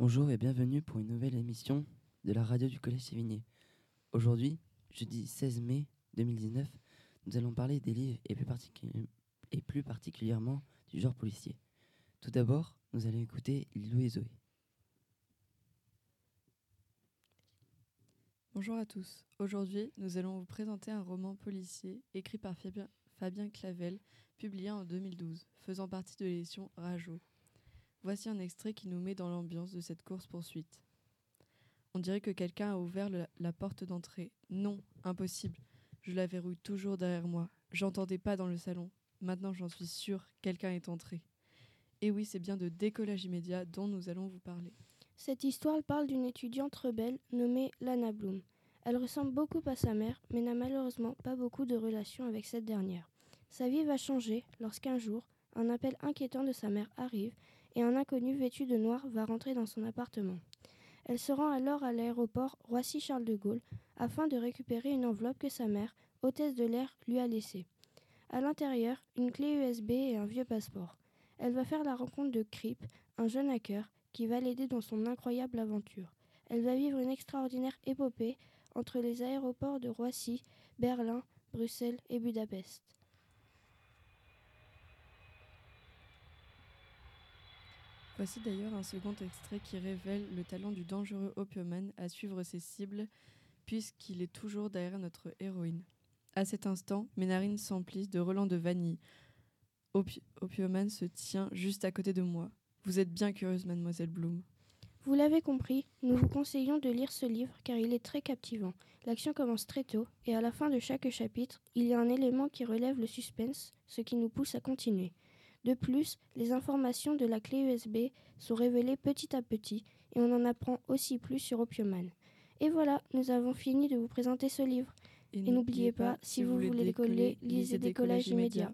Bonjour et bienvenue pour une nouvelle émission de la radio du Collège Sévigné. Aujourd'hui, jeudi 16 mai 2019, nous allons parler des livres et plus, particulièrement du genre policier. Tout d'abord, nous allons écouter Lilou et Zoé. Bonjour à tous. Aujourd'hui, nous allons vous présenter un roman policier écrit par Fabien, Clavel, publié en 2012, faisant partie de l'édition Rajo. Voici un extrait qui nous met dans l'ambiance de cette course-poursuite. On dirait que quelqu'un a ouvert la porte d'entrée. Non, impossible. Je la verrouille toujours derrière moi. J'entendais pas dans le salon. Maintenant, j'en suis sûre, quelqu'un est entré. Et oui, c'est bien de décollage immédiat dont nous allons vous parler. Cette histoire parle d'une étudiante rebelle nommée Lana Bloom. Elle ressemble beaucoup à sa mère, mais n'a malheureusement pas beaucoup de relations avec cette dernière. Sa vie va changer lorsqu'un jour, un appel inquiétant de sa mère arrive et un inconnu vêtu de noir va rentrer dans son appartement. Elle se rend alors à l'aéroport Roissy-Charles de Gaulle afin de récupérer une enveloppe que sa mère, hôtesse de l'air, lui a laissée. À l'intérieur, une clé USB et un vieux passeport. Elle va faire la rencontre de Krip, un jeune hacker, qui va l'aider dans son incroyable aventure. Elle va vivre une extraordinaire épopée entre les aéroports de Roissy, Berlin, Bruxelles et Budapest. Voici d'ailleurs un second extrait qui révèle le talent du dangereux Opioman à suivre ses cibles, puisqu'il est toujours derrière notre héroïne. À cet instant, mes narines s'emplissent de relents de vanille. Opioman se tient juste à côté de moi. Vous êtes bien curieuse, mademoiselle Bloom. Vous l'avez compris, nous vous conseillons de lire ce livre car il est très captivant. L'action commence très tôt et à la fin de chaque chapitre, il y a un élément qui relève le suspense, ce qui nous pousse à continuer. De plus, les informations de la clé USB sont révélées petit à petit et on en apprend aussi plus sur Opioman. Et voilà, nous avons fini de vous présenter ce livre. Et, n'oubliez pas, si vous voulez décoller, lisez Décollage immédiat.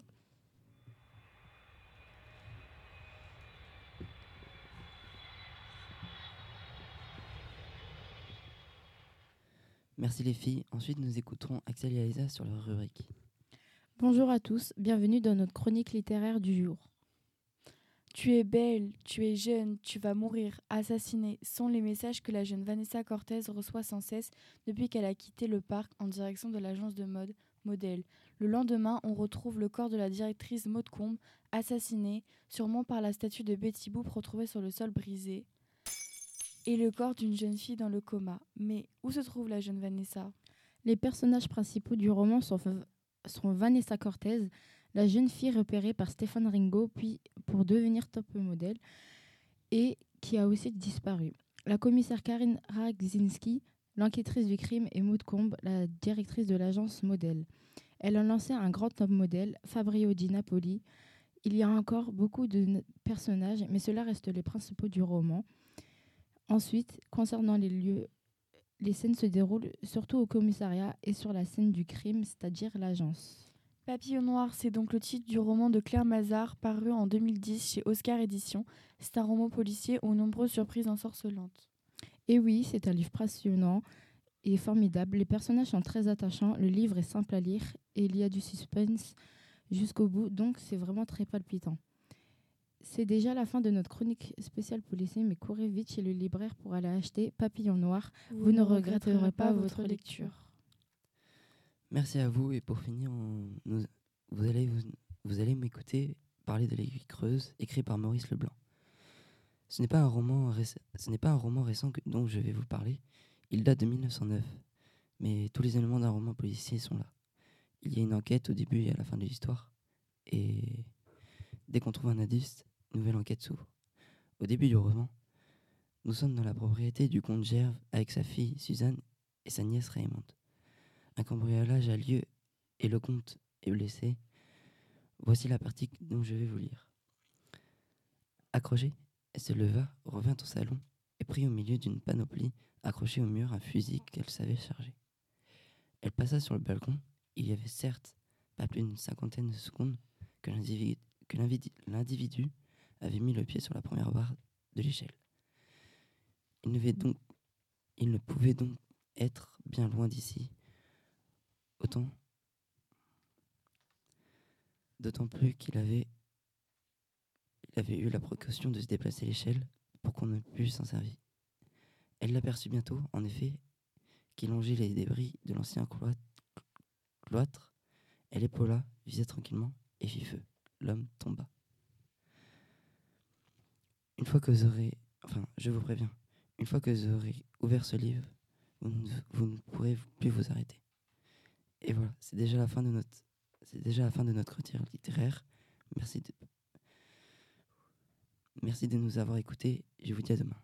Merci les filles. Ensuite, nous écouterons Axel et Elisa sur leur rubrique. Bonjour à tous, bienvenue dans notre chronique littéraire du jour. Tu es belle, tu es jeune, tu vas mourir, assassinée sont les messages que la jeune Vanessa Cortez reçoit sans cesse depuis qu'elle a quitté le parc en direction de l'agence de mode Modèle. Le lendemain, on retrouve le corps de la directrice Maud Combe, assassinée, sûrement par la statue de Betty Boop retrouvée sur le sol brisé, et le corps d'une jeune fille dans le coma. Mais où se trouve la jeune Vanessa? Les personnages principaux du roman sont sont Vanessa Cortez, la jeune fille repérée par Stéphane Ringo puis pour devenir top modèle et qui a aussi disparu. La commissaire Karine Ragzinski, l'enquêtrice du crime, et Maud la directrice de l'agence modèle. Elle a lancé un grand top modèle, Fabrio Di Napoli. Il y a encore beaucoup de personnages, mais cela reste les principaux du roman. Ensuite, concernant les lieux les scènes se déroulent surtout au commissariat et sur la scène du crime, c'est-à-dire l'agence. Papillon Noir, c'est donc le titre du roman de Claire Mazard, paru en 2010 chez Oscar Éditions. C'est un roman policier aux nombreuses surprises ensorcelantes. Et oui, c'est un livre passionnant et formidable. Les personnages sont très attachants, le livre est simple à lire et il y a du suspense jusqu'au bout, donc c'est vraiment très palpitant. C'est déjà la fin de notre chronique spéciale policier, mais courez vite chez le libraire pour aller acheter Papillon Noir. Vous, ne regretterez pas votre lecture. Merci à vous et pour finir, vous allez, vous, allez m'écouter parler de l'aiguille creuse, écrit par Maurice Leblanc. Ce n'est pas un roman, ce n'est pas un roman récent dont je vais vous parler. Il date de 1909, mais tous les éléments d'un roman policier sont là. Il y a une enquête au début et à la fin de l'histoire, et dès qu'on trouve un indice, nouvelle enquête s'ouvre. Au début du roman, nous sommes dans la propriété du comte Gerve avec sa fille Suzanne et sa nièce Raymond. Un cambriolage a lieu et le comte est blessé. Voici la partie dont je vais vous lire. Accrochée, elle se leva, revint au salon et prit au milieu d'une panoplie accrochée au mur un fusil qu'elle savait charger. Elle passa sur le balcon. Il y avait certes pas plus d'une cinquantaine de secondes que l'individu avait mis le pied sur la première barre de l'échelle. Il ne, pouvait donc être bien loin d'ici. Autant, d'autant plus qu'il avait, eu la précaution de se déplacer l'échelle pour qu'on ne put s'en servir. Elle l'aperçut bientôt, en effet, qui longeait les débris de l'ancien cloître. Elle épaula, visa tranquillement et fit feu. L'homme tomba. Une fois que vous aurez, enfin, je vous préviens, une fois que vous aurez ouvert ce livre, vous ne, vous ne pourrez plus vous arrêter. Et voilà, c'est déjà la fin de notre, c'est déjà la fin de notre retire littéraire. Merci de, merci de nous avoir écoutés. Je vous dis à demain.